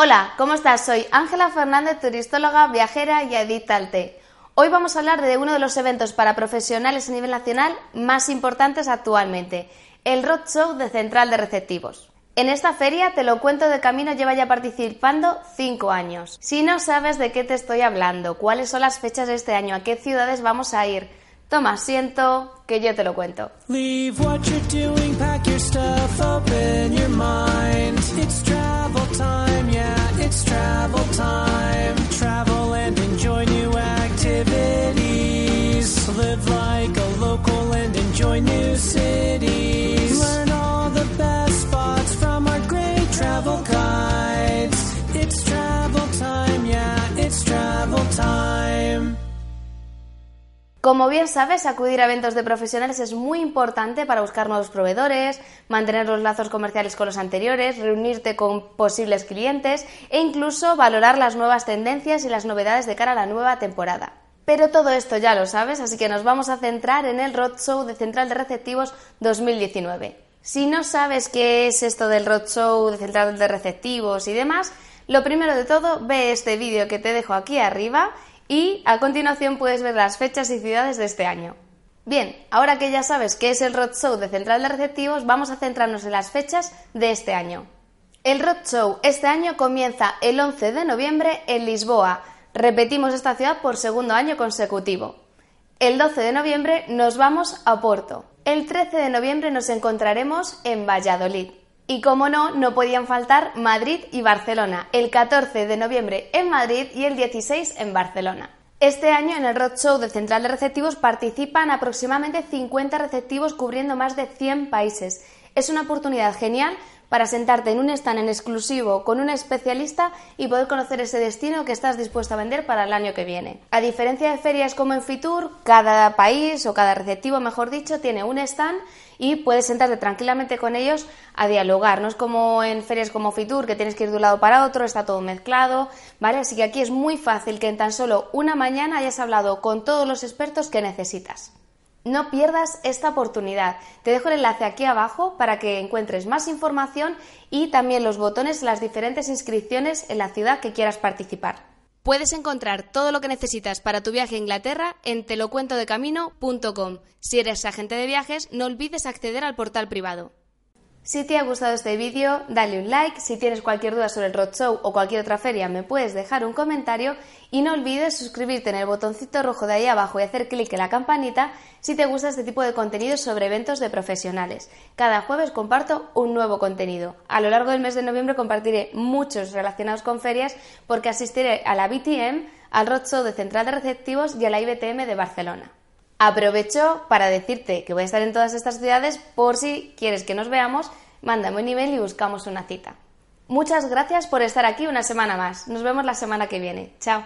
Hola, ¿cómo estás? Soy Ángela Fernández, turistóloga, viajera y editalte. Hoy vamos a hablar de uno de los eventos para profesionales a nivel nacional más importantes actualmente, el Roadshow de Central de Receptivos. En esta feria, te lo cuento de camino, lleva ya participando 5 años. Si no sabes de qué te estoy hablando, cuáles son las fechas de este año, a qué ciudades vamos a ir, toma asiento, que yo te lo cuento. It's Como bien sabes, acudir a eventos de profesionales es muy importante para buscar nuevos proveedores, mantener los lazos comerciales con los anteriores, reunirte con posibles clientes e incluso valorar las nuevas tendencias y las novedades de cara a la nueva temporada. Pero todo esto ya lo sabes, así que nos vamos a centrar en el Roadshow de Central de Receptivos 2019. Si no sabes qué es esto del Roadshow de Central de Receptivos y demás, lo primero de todo, ve este vídeo que te dejo aquí arriba y a continuación puedes ver las fechas y ciudades de este año. Bien, ahora que ya sabes qué es el Roadshow de Central de Receptivos, vamos a centrarnos en las fechas de este año. El Roadshow este año comienza el 11 de noviembre en Lisboa. Repetimos esta ciudad por segundo año consecutivo. El 12 de noviembre nos vamos a Porto. El 13 de noviembre nos encontraremos en Valladolid. Y como no, no podían faltar Madrid y Barcelona, el 14 de noviembre en Madrid y el 16 en Barcelona. Este año en el Roadshow de Central de Receptivos participan aproximadamente 50 receptivos cubriendo más de 100 países. Es una oportunidad genial para sentarte en un stand en exclusivo con un especialista y poder conocer ese destino que estás dispuesto a vender para el año que viene. A diferencia de ferias como en Fitur, cada país o cada receptivo, mejor dicho, tiene un stand y puedes sentarte tranquilamente con ellos a dialogar. No es como en ferias como Fitur que tienes que ir de un lado para otro, está todo mezclado, ¿vale? Así que aquí es muy fácil que en tan solo una mañana hayas hablado con todos los expertos que necesitas. No pierdas esta oportunidad. Te dejo el enlace aquí abajo para que encuentres más información y también los botones de las diferentes inscripciones en la ciudad que quieras participar. Puedes encontrar todo lo que necesitas para tu viaje a Inglaterra en telocuentodecamino.com. Si eres agente de viajes, no olvides acceder al portal privado. Si te ha gustado este vídeo, dale un like. Si tienes cualquier duda sobre el Roadshow o cualquier otra feria, me puedes dejar un comentario. Y no olvides suscribirte en el botoncito rojo de ahí abajo y hacer clic en la campanita si te gusta este tipo de contenido sobre eventos de profesionales. Cada jueves comparto un nuevo contenido. A lo largo del mes de noviembre compartiré muchos relacionados con ferias porque asistiré a la BTM, al Roadshow de Central de Receptivos y a la IBTM de Barcelona. Aprovecho para decirte que voy a estar en todas estas ciudades por si quieres que nos veamos, mándame un email y buscamos una cita. Muchas gracias por estar aquí una semana más. Nos vemos la semana que viene. Chao.